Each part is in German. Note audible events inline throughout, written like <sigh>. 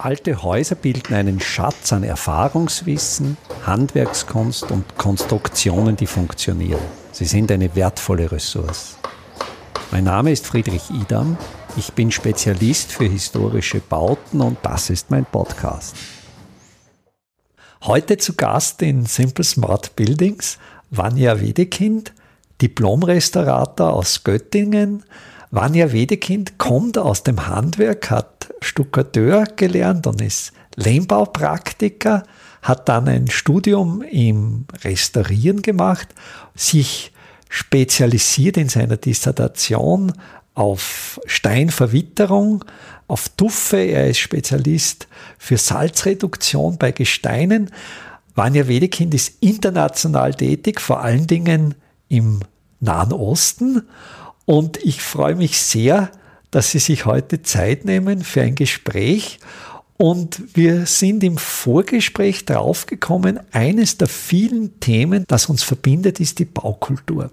Alte Häuser bilden einen Schatz an Erfahrungswissen, Handwerkskunst und Konstruktionen, die funktionieren. Sie sind eine wertvolle Ressource. Mein Name ist Friedrich Idam. Ich bin Spezialist für historische Bauten und das ist mein Podcast. Heute zu Gast in Simple Smart Buildings Vanja Wedekind, Diplomrestaurator aus Göttingen, Vanja Wedekind kommt aus dem Handwerk, hat Stuckateur gelernt und ist Lehmbaupraktiker, hat dann ein Studium im Restaurieren gemacht, sich spezialisiert in seiner Dissertation auf Steinverwitterung, auf Tuffe. Er ist Spezialist für Salzreduktion bei Gesteinen. Vanja Wedekind ist international tätig, vor allen Dingen im Nahen Osten und ich freue mich sehr, dass Sie sich heute Zeit nehmen für ein Gespräch. Und wir sind im Vorgespräch draufgekommen, eines der vielen Themen, das uns verbindet, ist die Baukultur.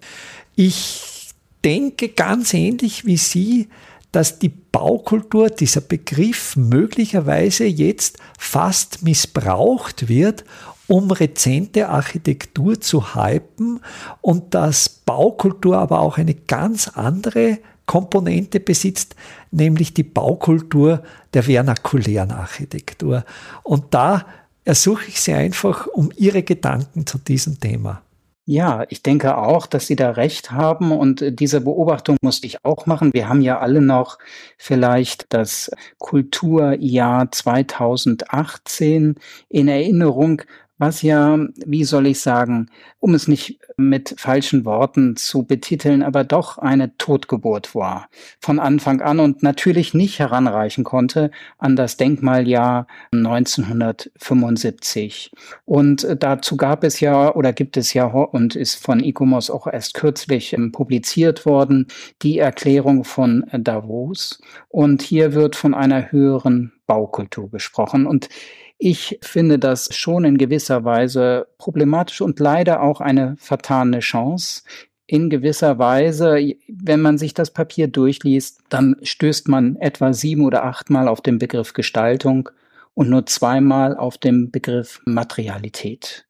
Ich denke ganz ähnlich wie Sie, dass die Baukultur, dieser Begriff möglicherweise jetzt fast missbraucht wird, um rezente Architektur zu hypen und dass Baukultur aber auch eine ganz andere Komponente besitzt, nämlich die Baukultur der vernakulären Architektur. Und da ersuche ich Sie einfach um Ihre Gedanken zu diesem Thema. Ja, ich denke auch, dass Sie da recht haben und diese Beobachtung musste ich auch machen. Wir haben ja alle noch vielleicht das Kulturjahr 2018 in Erinnerung, was ja, wie soll ich sagen, um es nicht mit falschen Worten zu betiteln, aber doch eine Totgeburt war von Anfang an und natürlich nicht heranreichen konnte an das Denkmaljahr 1975. Und dazu gab es ja oder gibt es ja und ist von ICOMOS auch erst kürzlich ähm, publiziert worden, die Erklärung von Davos. Und hier wird von einer höheren Baukultur gesprochen. Und ich finde das schon in gewisser Weise problematisch und leider auch eine vertane Chance. In gewisser Weise, wenn man sich das Papier durchliest, dann stößt man etwa sieben oder achtmal auf den Begriff Gestaltung und nur zweimal auf den Begriff Materialität.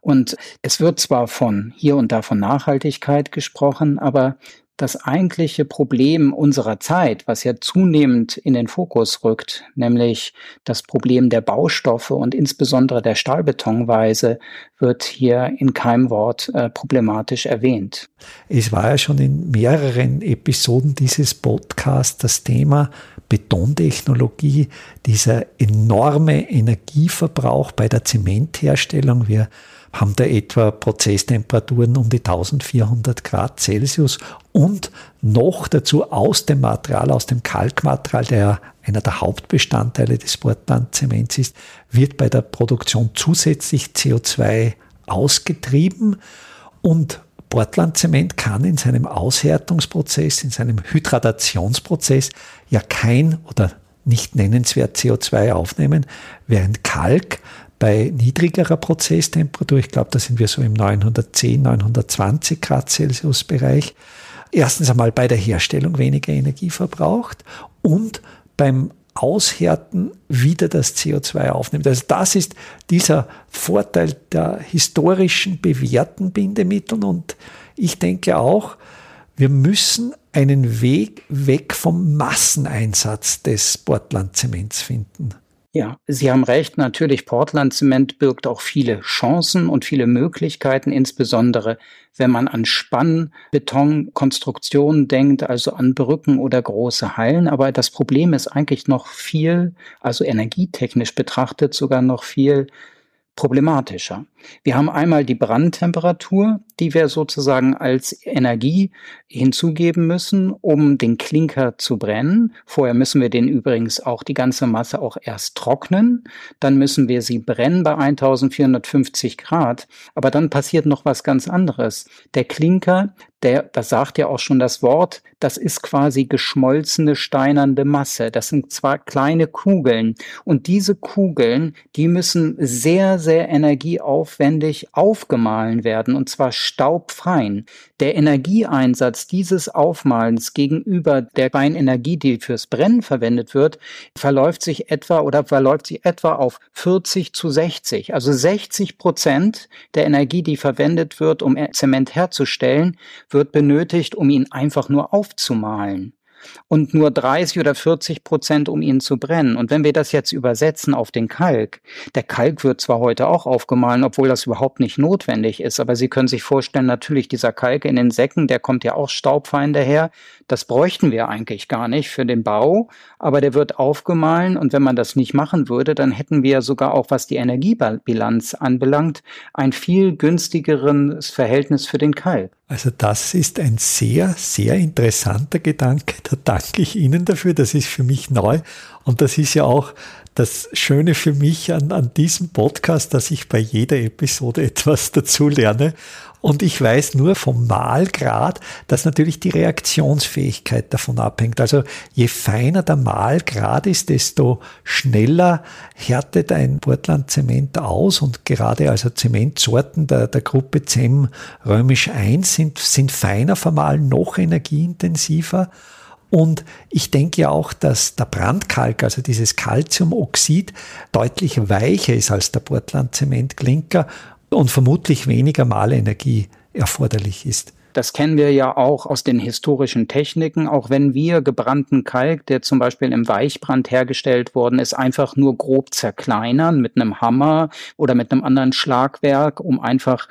Und es wird zwar von hier und da von Nachhaltigkeit gesprochen, aber das eigentliche Problem unserer Zeit, was ja zunehmend in den Fokus rückt, nämlich das Problem der Baustoffe und insbesondere der Stahlbetonweise, wird hier in keinem Wort äh, problematisch erwähnt. Es war ja schon in mehreren Episoden dieses Podcasts das Thema Betontechnologie, dieser enorme Energieverbrauch bei der Zementherstellung. Wir haben da etwa Prozesstemperaturen um die 1400 Grad Celsius und noch dazu aus dem Material, aus dem Kalkmaterial, der einer der Hauptbestandteile des Portlandzements ist, wird bei der Produktion zusätzlich CO2 ausgetrieben. Und Portlandzement kann in seinem Aushärtungsprozess, in seinem Hydratationsprozess ja kein oder nicht nennenswert CO2 aufnehmen, während Kalk bei niedrigerer Prozesstemperatur, ich glaube, da sind wir so im 910, 920 Grad Celsius Bereich, erstens einmal bei der Herstellung weniger Energie verbraucht und beim Aushärten wieder das CO2 aufnimmt. Also das ist dieser Vorteil der historischen bewährten Bindemittel und ich denke auch, wir müssen einen Weg weg vom Masseneinsatz des Portlandzements finden. Ja, Sie haben recht. Natürlich, Portland Zement birgt auch viele Chancen und viele Möglichkeiten, insbesondere wenn man an Spannbetonkonstruktionen denkt, also an Brücken oder große Hallen. Aber das Problem ist eigentlich noch viel, also energietechnisch betrachtet sogar noch viel problematischer. Wir haben einmal die Brandtemperatur, die wir sozusagen als Energie hinzugeben müssen, um den Klinker zu brennen. Vorher müssen wir den übrigens auch die ganze Masse auch erst trocknen. Dann müssen wir sie brennen bei 1450 Grad. Aber dann passiert noch was ganz anderes. Der Klinker, der, das sagt ja auch schon das Wort, das ist quasi geschmolzene steinernde Masse. Das sind zwar kleine Kugeln und diese Kugeln, die müssen sehr, sehr energieaufwendig aufgemahlen werden und zwar staubfein. Der Energieeinsatz dieses Aufmalens gegenüber der Energie, die fürs Brennen verwendet wird, verläuft sich etwa oder verläuft sich etwa auf 40 zu 60. Also 60 Prozent der Energie, die verwendet wird, um Zement herzustellen, wird benötigt, um ihn einfach nur aufzumalen und nur 30 oder 40 Prozent, um ihn zu brennen. Und wenn wir das jetzt übersetzen auf den Kalk, der Kalk wird zwar heute auch aufgemahlen, obwohl das überhaupt nicht notwendig ist, aber Sie können sich vorstellen, natürlich dieser Kalk in den Säcken, der kommt ja auch staubfein daher. Das bräuchten wir eigentlich gar nicht für den Bau, aber der wird aufgemahlen und wenn man das nicht machen würde, dann hätten wir sogar auch, was die Energiebilanz anbelangt, ein viel günstigeres Verhältnis für den Kalk. Also das ist ein sehr, sehr interessanter Gedanke. Da danke ich Ihnen dafür. Das ist für mich neu. Und das ist ja auch das Schöne für mich an, an diesem Podcast, dass ich bei jeder Episode <laughs> etwas dazu lerne. Und ich weiß nur vom Mahlgrad, dass natürlich die Reaktionsfähigkeit davon abhängt. Also je feiner der Mahlgrad ist, desto schneller härtet ein Portland-Zement aus. Und gerade also Zementsorten der, der Gruppe ZEM römisch 1 sind, sind feiner vermahlen, noch energieintensiver. Und ich denke ja auch, dass der Brandkalk, also dieses Calciumoxid, deutlich weicher ist als der Portland-Zement-Klinker und vermutlich weniger Malenergie erforderlich ist. Das kennen wir ja auch aus den historischen Techniken. Auch wenn wir gebrannten Kalk, der zum Beispiel im Weichbrand hergestellt worden ist, einfach nur grob zerkleinern mit einem Hammer oder mit einem anderen Schlagwerk, um einfach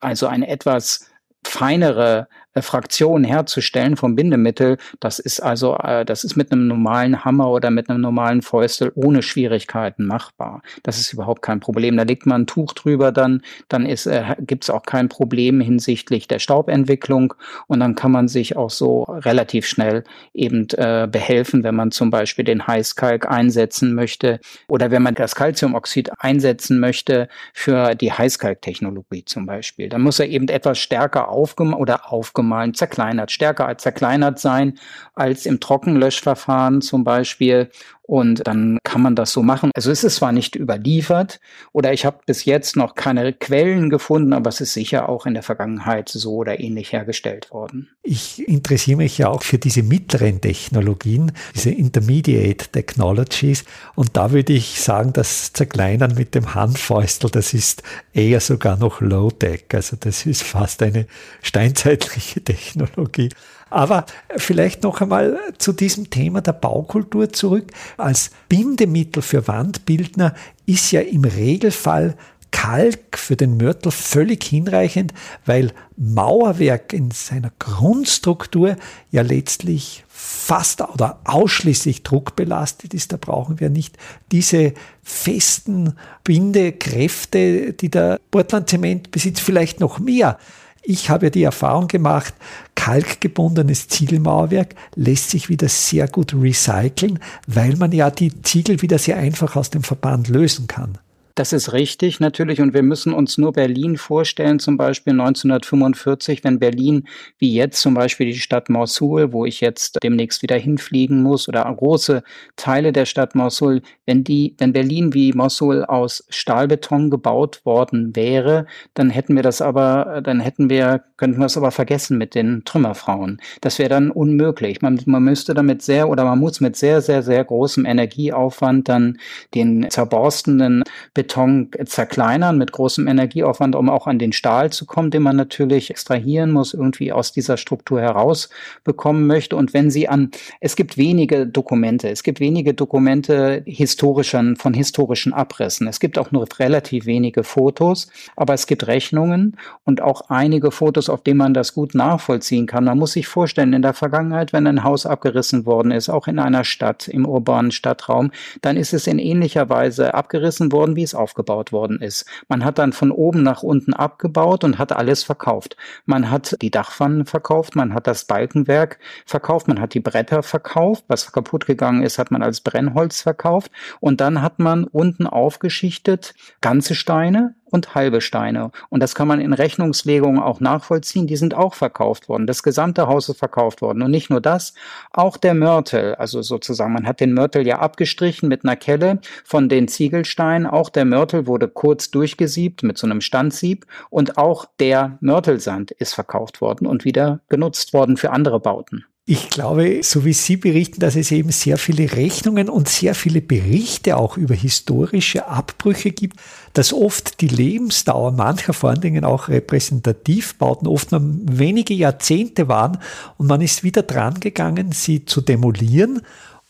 also eine etwas feinere äh, Fraktion herzustellen vom Bindemittel, das ist also, äh, das ist mit einem normalen Hammer oder mit einem normalen Fäustel ohne Schwierigkeiten machbar. Das ist überhaupt kein Problem. Da legt man ein Tuch drüber, dann, dann ist, äh, gibt es auch kein Problem hinsichtlich der Staubentwicklung und dann kann man sich auch so relativ schnell eben äh, behelfen, wenn man zum Beispiel den Heißkalk einsetzen möchte oder wenn man das Calciumoxid einsetzen möchte für die Heißkalktechnologie zum Beispiel. Dann muss er eben etwas stärker aufgem oder aufgemalt aufgemahlen, zerkleinert, stärker als zerkleinert sein als im Trockenlöschverfahren zum Beispiel. Und dann kann man das so machen. Also es ist zwar nicht überliefert oder ich habe bis jetzt noch keine Quellen gefunden, aber es ist sicher auch in der Vergangenheit so oder ähnlich hergestellt worden. Ich interessiere mich ja auch für diese mittleren Technologien, diese Intermediate Technologies. Und da würde ich sagen, das Zerkleinern mit dem Handfäustel, das ist eher sogar noch Low-Tech. Also das ist fast eine steinzeitliche <laughs> Technologie. Aber vielleicht noch einmal zu diesem Thema der Baukultur zurück. Als Bindemittel für Wandbildner ist ja im Regelfall Kalk für den Mörtel völlig hinreichend, weil Mauerwerk in seiner Grundstruktur ja letztlich fast oder ausschließlich druckbelastet ist. Da brauchen wir nicht diese festen Bindekräfte, die der Portland Zement besitzt, vielleicht noch mehr. Ich habe die Erfahrung gemacht, kalkgebundenes Ziegelmauerwerk lässt sich wieder sehr gut recyceln, weil man ja die Ziegel wieder sehr einfach aus dem Verband lösen kann. Das ist richtig, natürlich. Und wir müssen uns nur Berlin vorstellen, zum Beispiel 1945, wenn Berlin wie jetzt zum Beispiel die Stadt Mosul, wo ich jetzt demnächst wieder hinfliegen muss, oder große Teile der Stadt Mosul, wenn die, wenn Berlin wie Mosul aus Stahlbeton gebaut worden wäre, dann hätten wir das aber, dann hätten wir, könnten wir es aber vergessen mit den Trümmerfrauen. Das wäre dann unmöglich. Man, man müsste damit sehr oder man muss mit sehr, sehr, sehr großem Energieaufwand dann den zerborstenden Beton Beton zerkleinern mit großem Energieaufwand, um auch an den Stahl zu kommen, den man natürlich extrahieren muss, irgendwie aus dieser Struktur herausbekommen möchte. Und wenn Sie an, es gibt wenige Dokumente, es gibt wenige Dokumente historischen, von historischen Abrissen. Es gibt auch nur relativ wenige Fotos, aber es gibt Rechnungen und auch einige Fotos, auf denen man das gut nachvollziehen kann. Man muss sich vorstellen, in der Vergangenheit, wenn ein Haus abgerissen worden ist, auch in einer Stadt, im urbanen Stadtraum, dann ist es in ähnlicher Weise abgerissen worden, wie es aufgebaut worden ist. Man hat dann von oben nach unten abgebaut und hat alles verkauft. Man hat die Dachpfannen verkauft, man hat das Balkenwerk verkauft, man hat die Bretter verkauft. Was kaputt gegangen ist, hat man als Brennholz verkauft. Und dann hat man unten aufgeschichtet ganze Steine und halbe Steine. Und das kann man in Rechnungslegungen auch nachvollziehen. Die sind auch verkauft worden. Das gesamte Haus ist verkauft worden. Und nicht nur das, auch der Mörtel, also sozusagen, man hat den Mörtel ja abgestrichen mit einer Kelle von den Ziegelsteinen. Auch der Mörtel wurde kurz durchgesiebt mit so einem Standsieb. Und auch der Mörtelsand ist verkauft worden und wieder genutzt worden für andere Bauten. Ich glaube, so wie Sie berichten, dass es eben sehr viele Rechnungen und sehr viele Berichte auch über historische Abbrüche gibt, dass oft die Lebensdauer mancher vor allen Dingen auch Repräsentativbauten oft nur wenige Jahrzehnte waren und man ist wieder dran gegangen, sie zu demolieren,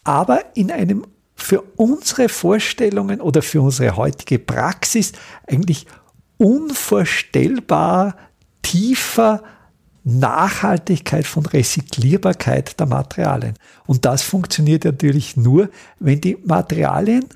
aber in einem für unsere Vorstellungen oder für unsere heutige Praxis eigentlich unvorstellbar tiefer Nachhaltigkeit von Recyclierbarkeit der Materialien. Und das funktioniert natürlich nur, wenn die Materialien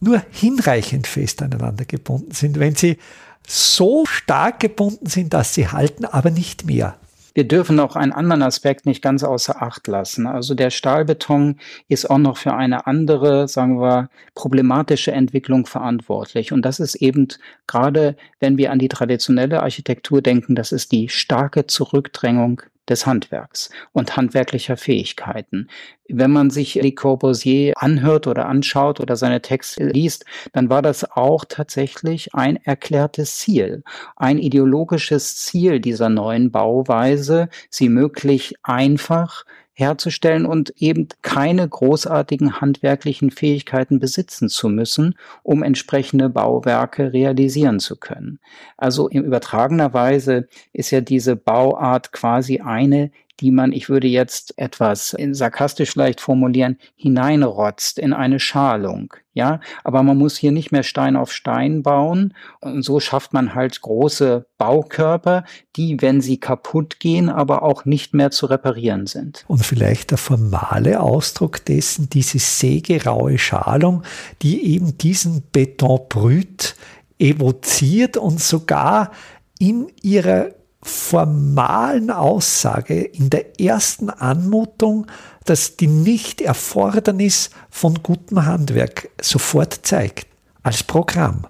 nur hinreichend fest aneinander gebunden sind, wenn sie so stark gebunden sind, dass sie halten, aber nicht mehr. Wir dürfen auch einen anderen Aspekt nicht ganz außer Acht lassen. Also der Stahlbeton ist auch noch für eine andere, sagen wir, problematische Entwicklung verantwortlich. Und das ist eben gerade, wenn wir an die traditionelle Architektur denken, das ist die starke Zurückdrängung des Handwerks und handwerklicher Fähigkeiten. Wenn man sich Le Corbusier anhört oder anschaut oder seine Texte liest, dann war das auch tatsächlich ein erklärtes Ziel, ein ideologisches Ziel dieser neuen Bauweise, sie möglich einfach herzustellen und eben keine großartigen handwerklichen Fähigkeiten besitzen zu müssen, um entsprechende Bauwerke realisieren zu können. Also in übertragener Weise ist ja diese Bauart quasi eine, die man, ich würde jetzt etwas sarkastisch leicht formulieren, hineinrotzt in eine Schalung. Ja, aber man muss hier nicht mehr Stein auf Stein bauen. Und so schafft man halt große Baukörper, die, wenn sie kaputt gehen, aber auch nicht mehr zu reparieren sind. Und vielleicht der formale Ausdruck dessen, diese sägeraue Schalung, die eben diesen Betonbrüt evoziert und sogar in ihrer formalen Aussage in der ersten Anmutung, dass die Nichterfordernis von gutem Handwerk sofort zeigt, als Programm.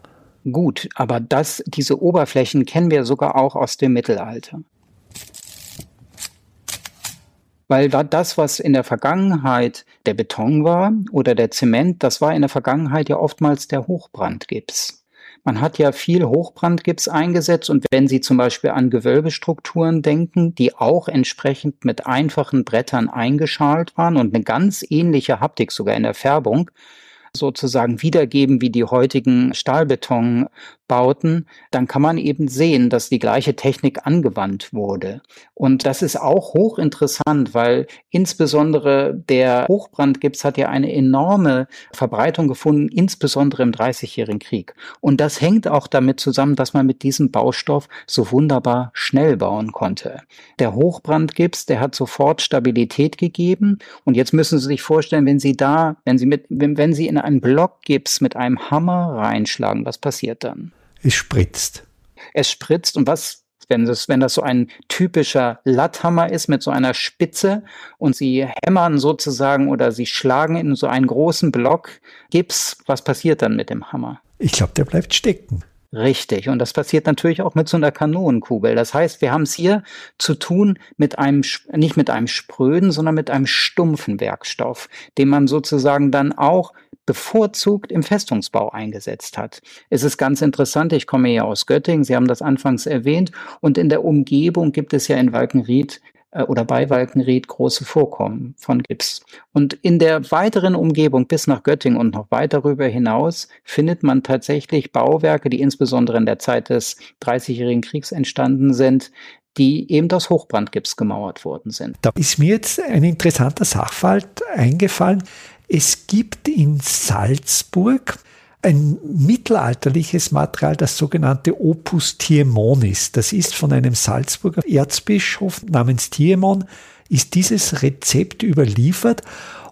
Gut, aber das, diese Oberflächen kennen wir sogar auch aus dem Mittelalter. Weil das, was in der Vergangenheit der Beton war oder der Zement, das war in der Vergangenheit ja oftmals der Hochbrandgips. Man hat ja viel Hochbrandgips eingesetzt und wenn Sie zum Beispiel an Gewölbestrukturen denken, die auch entsprechend mit einfachen Brettern eingeschalt waren und eine ganz ähnliche Haptik sogar in der Färbung, sozusagen wiedergeben wie die heutigen Stahlbetonbauten, dann kann man eben sehen, dass die gleiche Technik angewandt wurde. Und das ist auch hochinteressant, weil insbesondere der Hochbrandgips hat ja eine enorme Verbreitung gefunden, insbesondere im Dreißigjährigen Krieg. Und das hängt auch damit zusammen, dass man mit diesem Baustoff so wunderbar schnell bauen konnte. Der Hochbrandgips, der hat sofort Stabilität gegeben. Und jetzt müssen Sie sich vorstellen, wenn Sie da, wenn Sie mit, wenn, wenn Sie in einen Block Gips mit einem Hammer reinschlagen, was passiert dann? Es spritzt. Es spritzt und was wenn das, wenn das so ein typischer Latthammer ist mit so einer Spitze und sie hämmern sozusagen oder sie schlagen in so einen großen Block Gips, was passiert dann mit dem Hammer? Ich glaube, der bleibt stecken. Richtig. Und das passiert natürlich auch mit so einer Kanonenkugel. Das heißt, wir haben es hier zu tun mit einem, nicht mit einem spröden, sondern mit einem stumpfen Werkstoff, den man sozusagen dann auch bevorzugt im Festungsbau eingesetzt hat. Es ist ganz interessant, ich komme ja aus Göttingen, Sie haben das anfangs erwähnt, und in der Umgebung gibt es ja in Walkenried oder bei Walkenried große Vorkommen von Gips. Und in der weiteren Umgebung bis nach Göttingen und noch weit darüber hinaus findet man tatsächlich Bauwerke, die insbesondere in der Zeit des Dreißigjährigen Kriegs entstanden sind, die eben aus Hochbrandgips gemauert worden sind. Da ist mir jetzt ein interessanter Sachverhalt eingefallen. Es gibt in Salzburg ein mittelalterliches Material, das sogenannte Opus Tiemonis. Das ist von einem Salzburger Erzbischof namens Tiemon, ist dieses Rezept überliefert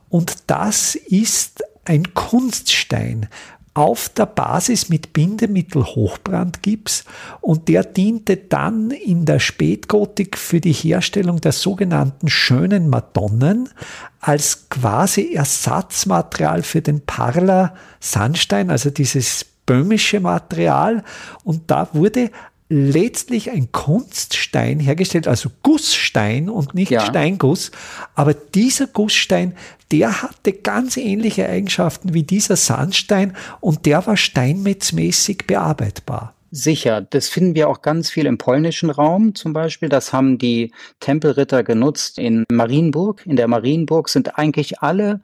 und das ist ein Kunststein, auf der Basis mit Bindemittel Hochbrandgips und der diente dann in der Spätgotik für die Herstellung der sogenannten schönen Madonnen als quasi Ersatzmaterial für den Parler Sandstein, also dieses böhmische Material. Und da wurde letztlich ein Kunststein hergestellt, also Gussstein und nicht ja. Steinguss. Aber dieser Gussstein, der hatte ganz ähnliche Eigenschaften wie dieser Sandstein und der war steinmetzmäßig bearbeitbar. Sicher, das finden wir auch ganz viel im polnischen Raum zum Beispiel. Das haben die Tempelritter genutzt in Marienburg. In der Marienburg sind eigentlich alle,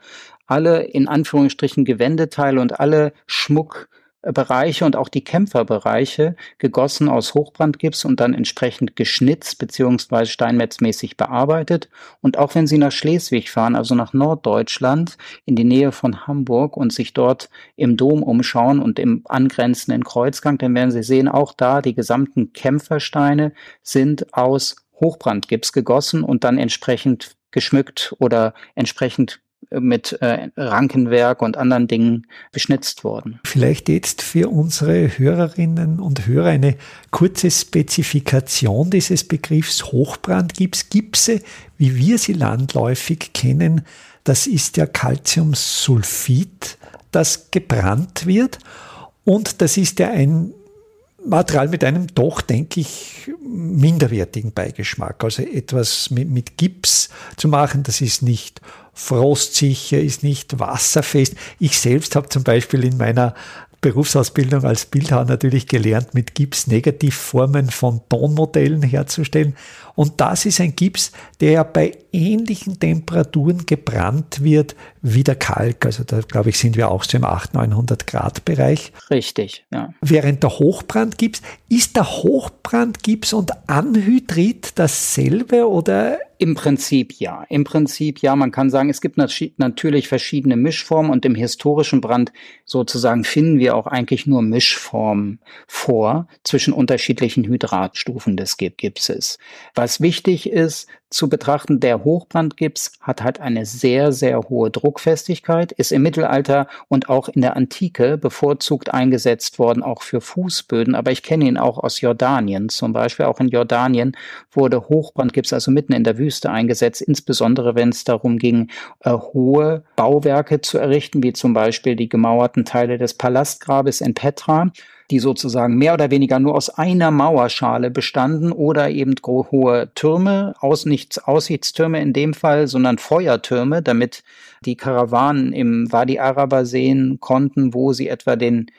alle in Anführungsstrichen Gewendeteile und alle Schmuck Bereiche und auch die Kämpferbereiche gegossen aus Hochbrandgips und dann entsprechend geschnitzt beziehungsweise steinmetzmäßig bearbeitet. Und auch wenn Sie nach Schleswig fahren, also nach Norddeutschland, in die Nähe von Hamburg und sich dort im Dom umschauen und im angrenzenden Kreuzgang, dann werden Sie sehen, auch da die gesamten Kämpfersteine sind aus Hochbrandgips gegossen und dann entsprechend geschmückt oder entsprechend mit äh, Rankenwerk und anderen Dingen beschnitzt worden. Vielleicht jetzt für unsere Hörerinnen und Hörer eine kurze Spezifikation dieses Begriffs Hochbrandgips. Gipse, wie wir sie landläufig kennen, das ist ja Calciumsulfid, das gebrannt wird. Und das ist ja ein Material mit einem doch, denke ich, minderwertigen Beigeschmack. Also etwas mit, mit Gips zu machen, das ist nicht frostsicher, ist nicht wasserfest. Ich selbst habe zum Beispiel in meiner Berufsausbildung als Bildhauer natürlich gelernt, mit Gips Negativformen von Tonmodellen herzustellen. Und das ist ein Gips, der bei ähnlichen Temperaturen gebrannt wird wie der Kalk. Also da glaube ich, sind wir auch so im 800, 900 Grad Bereich. Richtig, ja. Während der Hochbrandgips, ist der Hochbrandgips und Anhydrit dasselbe oder im Prinzip ja. Im Prinzip ja. Man kann sagen, es gibt natürlich verschiedene Mischformen und im historischen Brand sozusagen finden wir auch eigentlich nur Mischformen vor zwischen unterschiedlichen Hydratstufen des Gipses. Was wichtig ist, zu betrachten. Der Hochbrandgips hat halt eine sehr, sehr hohe Druckfestigkeit, ist im Mittelalter und auch in der Antike bevorzugt eingesetzt worden, auch für Fußböden. Aber ich kenne ihn auch aus Jordanien zum Beispiel. Auch in Jordanien wurde Hochbrandgips also mitten in der Wüste eingesetzt, insbesondere wenn es darum ging, äh, hohe Bauwerke zu errichten, wie zum Beispiel die gemauerten Teile des Palastgrabes in Petra die sozusagen mehr oder weniger nur aus einer Mauerschale bestanden oder eben hohe Türme, aus, nicht Aussichtstürme in dem Fall, sondern Feuertürme, damit die Karawanen im Wadi Araba sehen konnten, wo sie etwa den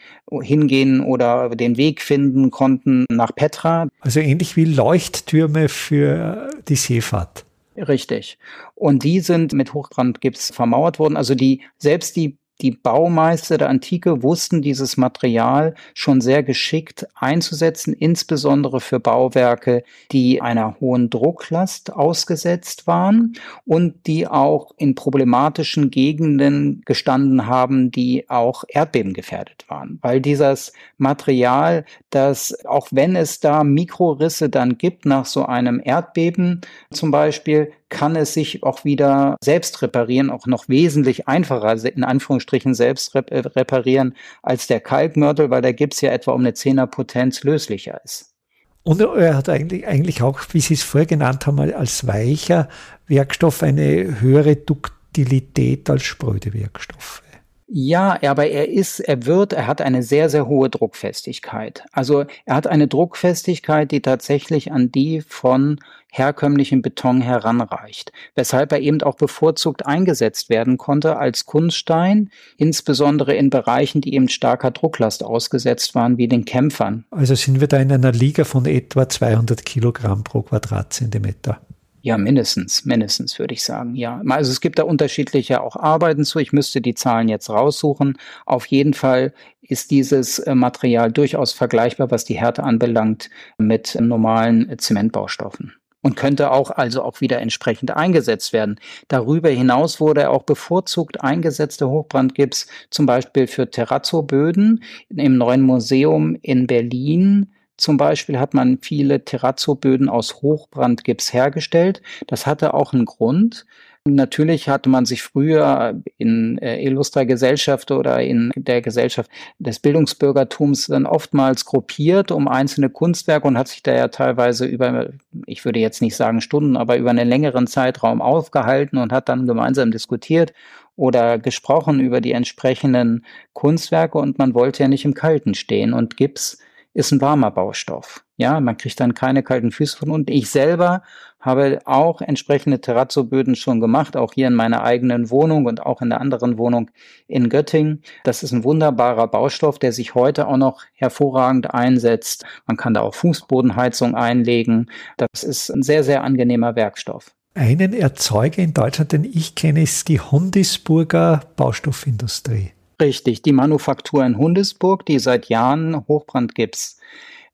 hingehen oder den Weg finden konnten nach Petra. Also ähnlich wie Leuchttürme für die Seefahrt. Richtig. Und die sind mit Hochbrandgips vermauert worden. Also die, selbst die die Baumeister der Antike wussten dieses Material schon sehr geschickt einzusetzen, insbesondere für Bauwerke, die einer hohen Drucklast ausgesetzt waren und die auch in problematischen Gegenden gestanden haben, die auch erdbebengefährdet waren. Weil dieses Material, das, auch wenn es da Mikrorisse dann gibt nach so einem Erdbeben zum Beispiel, kann es sich auch wieder selbst reparieren, auch noch wesentlich einfacher, in Anführungsstrichen selbst äh, reparieren als der Kalkmörtel, weil der Gips ja etwa um eine Zehnerpotenz löslicher ist. Und er hat eigentlich, eigentlich auch, wie Sie es vorher genannt haben, als weicher Werkstoff eine höhere Duktilität als spröde Werkstoffe. Ja, aber er ist, er wird, er hat eine sehr, sehr hohe Druckfestigkeit. Also er hat eine Druckfestigkeit, die tatsächlich an die von herkömmlichem Beton heranreicht, weshalb er eben auch bevorzugt eingesetzt werden konnte als Kunststein, insbesondere in Bereichen, die eben starker Drucklast ausgesetzt waren, wie den Kämpfern. Also sind wir da in einer Liga von etwa 200 Kilogramm pro Quadratzentimeter. Ja, mindestens, mindestens würde ich sagen, ja. Also es gibt da unterschiedliche auch Arbeiten zu. Ich müsste die Zahlen jetzt raussuchen. Auf jeden Fall ist dieses äh, Material durchaus vergleichbar, was die Härte anbelangt, mit normalen Zementbaustoffen und könnte auch also auch wieder entsprechend eingesetzt werden. Darüber hinaus wurde auch bevorzugt eingesetzte Hochbrandgips zum Beispiel für Terrazzo-Böden im neuen Museum in Berlin zum Beispiel hat man viele Terrazzo-Böden aus Hochbrandgips hergestellt. Das hatte auch einen Grund. Natürlich hatte man sich früher in äh, illustrer Gesellschaft oder in der Gesellschaft des Bildungsbürgertums dann oftmals gruppiert um einzelne Kunstwerke und hat sich da ja teilweise über, ich würde jetzt nicht sagen Stunden, aber über einen längeren Zeitraum aufgehalten und hat dann gemeinsam diskutiert oder gesprochen über die entsprechenden Kunstwerke und man wollte ja nicht im Kalten stehen und Gips ist ein warmer Baustoff. Ja, man kriegt dann keine kalten Füße von unten. Ich selber habe auch entsprechende Terrazzo-Böden schon gemacht, auch hier in meiner eigenen Wohnung und auch in der anderen Wohnung in Göttingen. Das ist ein wunderbarer Baustoff, der sich heute auch noch hervorragend einsetzt. Man kann da auch Fußbodenheizung einlegen. Das ist ein sehr, sehr angenehmer Werkstoff. Einen Erzeuger in Deutschland, den ich kenne, ist die Hundisburger Baustoffindustrie. Richtig, die Manufaktur in Hundesburg, die seit Jahren Hochbrandgips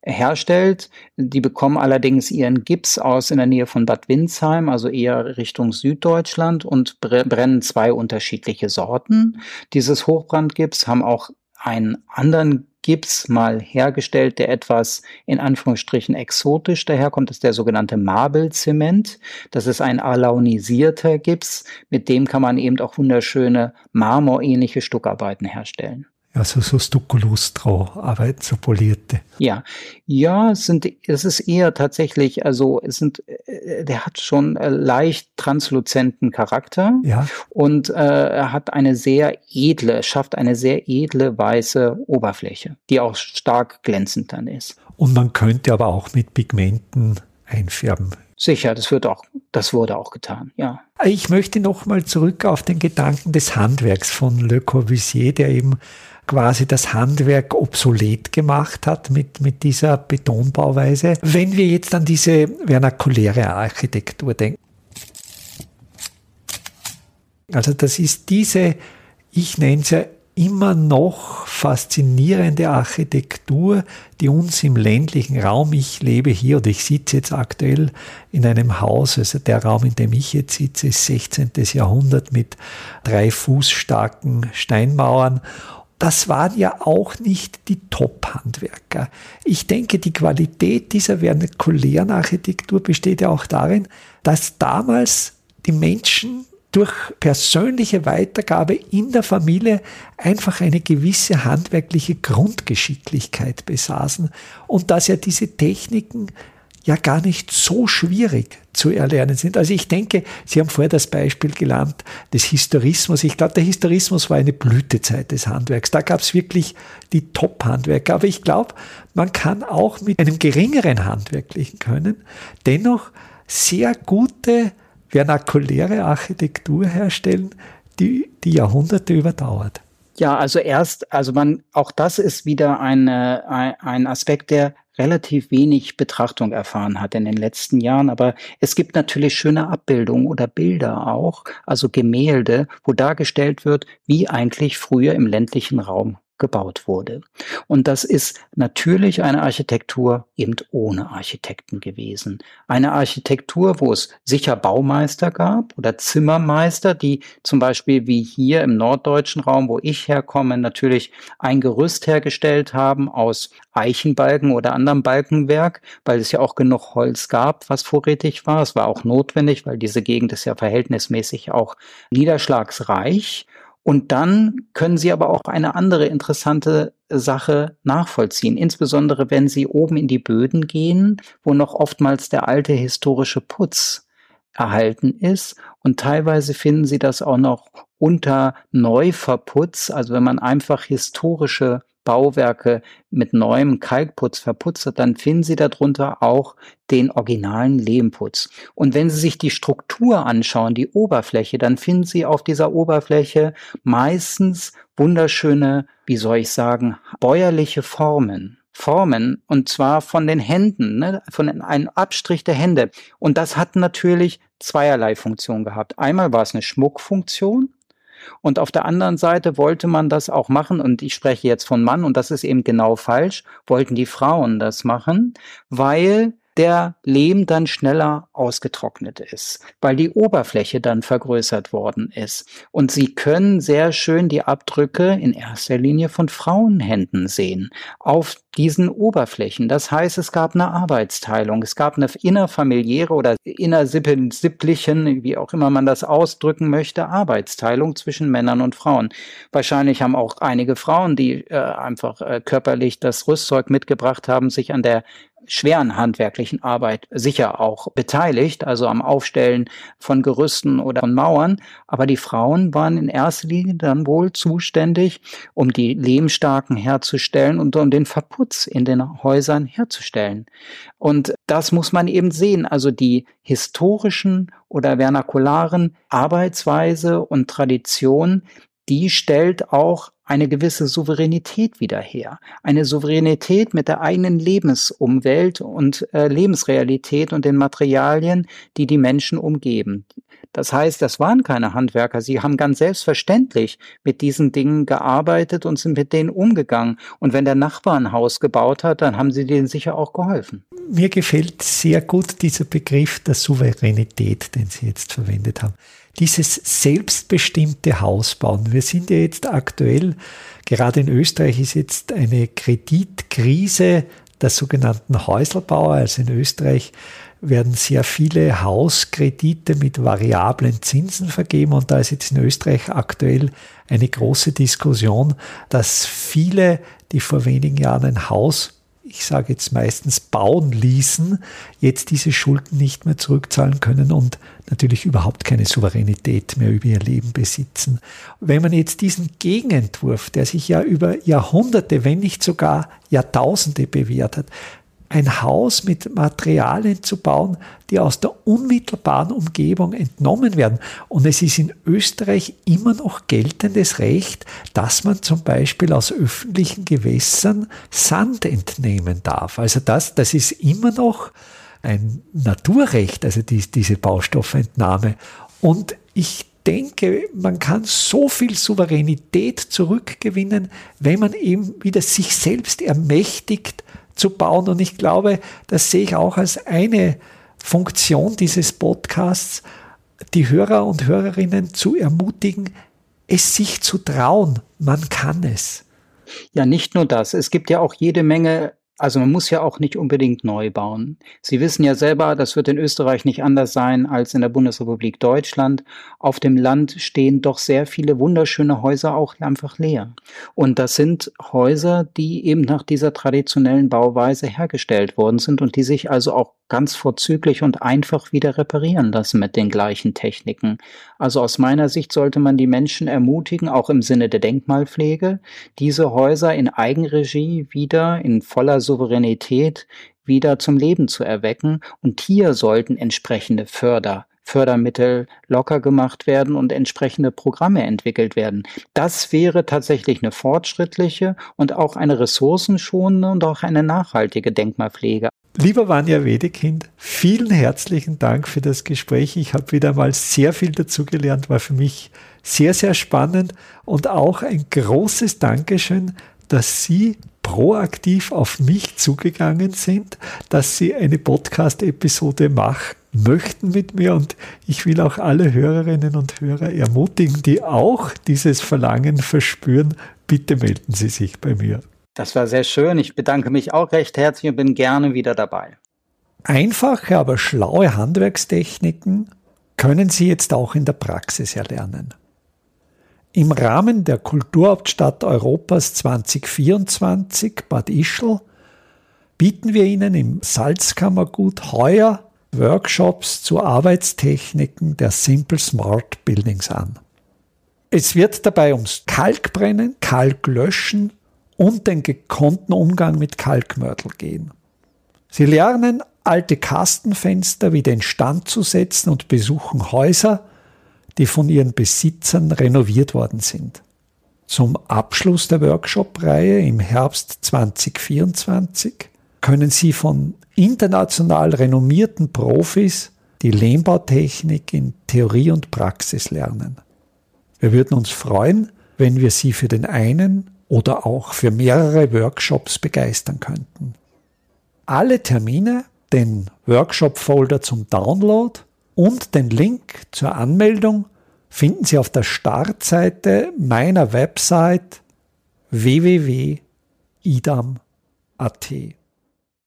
herstellt. Die bekommen allerdings ihren Gips aus in der Nähe von Bad Windsheim, also eher Richtung Süddeutschland und brennen zwei unterschiedliche Sorten. Dieses Hochbrandgips haben auch einen anderen Gips mal hergestellt, der etwas in Anführungsstrichen exotisch daherkommt. Das ist der sogenannte Marbelzement. Das ist ein alaunisierter Gips. Mit dem kann man eben auch wunderschöne marmorähnliche Stuckarbeiten herstellen. Also so Stucco-Lustro-Arbeiten, so polierte. Ja, ja, es sind, es ist eher tatsächlich, also es sind, äh, der hat schon äh, leicht transluzenten Charakter. Ja. Und äh, er hat eine sehr edle, schafft eine sehr edle weiße Oberfläche, die auch stark glänzend dann ist. Und man könnte aber auch mit Pigmenten einfärben. Sicher, das wird auch, das wurde auch getan, ja. Ich möchte nochmal zurück auf den Gedanken des Handwerks von Le Corbusier, der eben quasi das Handwerk obsolet gemacht hat mit, mit dieser Betonbauweise. Wenn wir jetzt an diese vernakuläre Architektur denken, also das ist diese, ich nenne es ja immer noch faszinierende Architektur, die uns im ländlichen Raum, ich lebe hier oder ich sitze jetzt aktuell in einem Haus, also der Raum, in dem ich jetzt sitze, ist 16. Jahrhundert mit drei Fuß starken Steinmauern das waren ja auch nicht die Top-Handwerker. Ich denke, die Qualität dieser vernikulären Architektur besteht ja auch darin, dass damals die Menschen durch persönliche Weitergabe in der Familie einfach eine gewisse handwerkliche Grundgeschicklichkeit besaßen und dass ja diese Techniken ja gar nicht so schwierig zu erlernen sind. Also ich denke, Sie haben vorher das Beispiel gelernt des Historismus. Ich glaube, der Historismus war eine Blütezeit des Handwerks. Da gab es wirklich die Top-Handwerker. Aber ich glaube, man kann auch mit einem geringeren handwerklichen Können dennoch sehr gute vernakuläre Architektur herstellen, die die Jahrhunderte überdauert. Ja, also erst, also man, auch das ist wieder eine, ein, ein Aspekt, der relativ wenig Betrachtung erfahren hat in den letzten Jahren. Aber es gibt natürlich schöne Abbildungen oder Bilder auch, also Gemälde, wo dargestellt wird, wie eigentlich früher im ländlichen Raum gebaut wurde. Und das ist natürlich eine Architektur eben ohne Architekten gewesen. Eine Architektur, wo es sicher Baumeister gab oder Zimmermeister, die zum Beispiel wie hier im norddeutschen Raum, wo ich herkomme, natürlich ein Gerüst hergestellt haben aus Eichenbalken oder anderem Balkenwerk, weil es ja auch genug Holz gab, was vorrätig war. Es war auch notwendig, weil diese Gegend ist ja verhältnismäßig auch niederschlagsreich. Und dann können Sie aber auch eine andere interessante Sache nachvollziehen, insbesondere wenn Sie oben in die Böden gehen, wo noch oftmals der alte historische Putz erhalten ist. Und teilweise finden Sie das auch noch unter Neuverputz, also wenn man einfach historische Bauwerke mit neuem Kalkputz verputzt dann finden Sie darunter auch den originalen Lehmputz. Und wenn Sie sich die Struktur anschauen, die Oberfläche, dann finden Sie auf dieser Oberfläche meistens wunderschöne, wie soll ich sagen, bäuerliche Formen. Formen und zwar von den Händen, ne, von einem Abstrich der Hände. Und das hat natürlich zweierlei Funktion gehabt. Einmal war es eine Schmuckfunktion, und auf der anderen Seite wollte man das auch machen, und ich spreche jetzt von Mann, und das ist eben genau falsch, wollten die Frauen das machen, weil der Lehm dann schneller ausgetrocknet ist, weil die Oberfläche dann vergrößert worden ist. Und Sie können sehr schön die Abdrücke in erster Linie von Frauenhänden sehen auf diesen Oberflächen. Das heißt, es gab eine Arbeitsteilung, es gab eine innerfamiliäre oder innersipplichen, wie auch immer man das ausdrücken möchte, Arbeitsteilung zwischen Männern und Frauen. Wahrscheinlich haben auch einige Frauen, die äh, einfach äh, körperlich das Rüstzeug mitgebracht haben, sich an der schweren handwerklichen Arbeit sicher auch beteiligt, also am Aufstellen von Gerüsten oder von Mauern. Aber die Frauen waren in erster Linie dann wohl zuständig, um die Lehmstarken herzustellen und um den Verputz in den Häusern herzustellen. Und das muss man eben sehen. Also die historischen oder vernakularen Arbeitsweise und Tradition, die stellt auch eine gewisse Souveränität wieder her. Eine Souveränität mit der eigenen Lebensumwelt und äh, Lebensrealität und den Materialien, die die Menschen umgeben. Das heißt, das waren keine Handwerker. Sie haben ganz selbstverständlich mit diesen Dingen gearbeitet und sind mit denen umgegangen. Und wenn der Nachbar ein Haus gebaut hat, dann haben sie denen sicher auch geholfen. Mir gefällt sehr gut dieser Begriff der Souveränität, den Sie jetzt verwendet haben dieses selbstbestimmte Hausbauen. Wir sind ja jetzt aktuell, gerade in Österreich ist jetzt eine Kreditkrise der sogenannten Häuselbauer. Also in Österreich werden sehr viele Hauskredite mit variablen Zinsen vergeben und da ist jetzt in Österreich aktuell eine große Diskussion, dass viele, die vor wenigen Jahren ein Haus ich sage jetzt meistens bauen ließen, jetzt diese Schulden nicht mehr zurückzahlen können und natürlich überhaupt keine Souveränität mehr über ihr Leben besitzen. Wenn man jetzt diesen Gegenentwurf, der sich ja über Jahrhunderte, wenn nicht sogar Jahrtausende bewährt hat, ein Haus mit Materialien zu bauen, die aus der unmittelbaren Umgebung entnommen werden. Und es ist in Österreich immer noch geltendes Recht, dass man zum Beispiel aus öffentlichen Gewässern Sand entnehmen darf. Also das, das ist immer noch ein Naturrecht, also die, diese Baustoffentnahme. Und ich denke, man kann so viel Souveränität zurückgewinnen, wenn man eben wieder sich selbst ermächtigt, zu bauen. Und ich glaube, das sehe ich auch als eine Funktion dieses Podcasts, die Hörer und Hörerinnen zu ermutigen, es sich zu trauen. Man kann es. Ja, nicht nur das. Es gibt ja auch jede Menge also man muss ja auch nicht unbedingt neu bauen. Sie wissen ja selber, das wird in Österreich nicht anders sein als in der Bundesrepublik Deutschland. Auf dem Land stehen doch sehr viele wunderschöne Häuser auch einfach leer. Und das sind Häuser, die eben nach dieser traditionellen Bauweise hergestellt worden sind und die sich also auch ganz vorzüglich und einfach wieder reparieren lassen mit den gleichen Techniken. Also aus meiner Sicht sollte man die Menschen ermutigen, auch im Sinne der Denkmalpflege, diese Häuser in Eigenregie wieder in voller Souveränität wieder zum Leben zu erwecken. Und hier sollten entsprechende Förder Fördermittel locker gemacht werden und entsprechende Programme entwickelt werden. Das wäre tatsächlich eine fortschrittliche und auch eine ressourcenschonende und auch eine nachhaltige Denkmalpflege. Lieber Vanja Wedekind, vielen herzlichen Dank für das Gespräch. Ich habe wieder mal sehr viel dazugelernt, war für mich sehr, sehr spannend und auch ein großes Dankeschön, dass Sie proaktiv auf mich zugegangen sind, dass Sie eine Podcast-Episode machen möchten mit mir und ich will auch alle Hörerinnen und Hörer ermutigen, die auch dieses Verlangen verspüren, bitte melden Sie sich bei mir. Das war sehr schön. Ich bedanke mich auch recht herzlich und bin gerne wieder dabei. Einfache, aber schlaue Handwerkstechniken können Sie jetzt auch in der Praxis erlernen. Im Rahmen der Kulturhauptstadt Europas 2024 Bad Ischl bieten wir Ihnen im Salzkammergut heuer Workshops zu Arbeitstechniken der Simple Smart Buildings an. Es wird dabei ums Kalkbrennen, Kalklöschen und den gekonnten Umgang mit Kalkmörtel gehen. Sie lernen, alte Kastenfenster wieder in Stand zu setzen und besuchen Häuser, die von ihren Besitzern renoviert worden sind. Zum Abschluss der Workshop-Reihe im Herbst 2024 können Sie von international renommierten Profis die Lehmbautechnik in Theorie und Praxis lernen. Wir würden uns freuen, wenn wir Sie für den einen oder auch für mehrere Workshops begeistern könnten. Alle Termine, den Workshop-Folder zum Download und den Link zur Anmeldung finden Sie auf der Startseite meiner Website www.idam.at.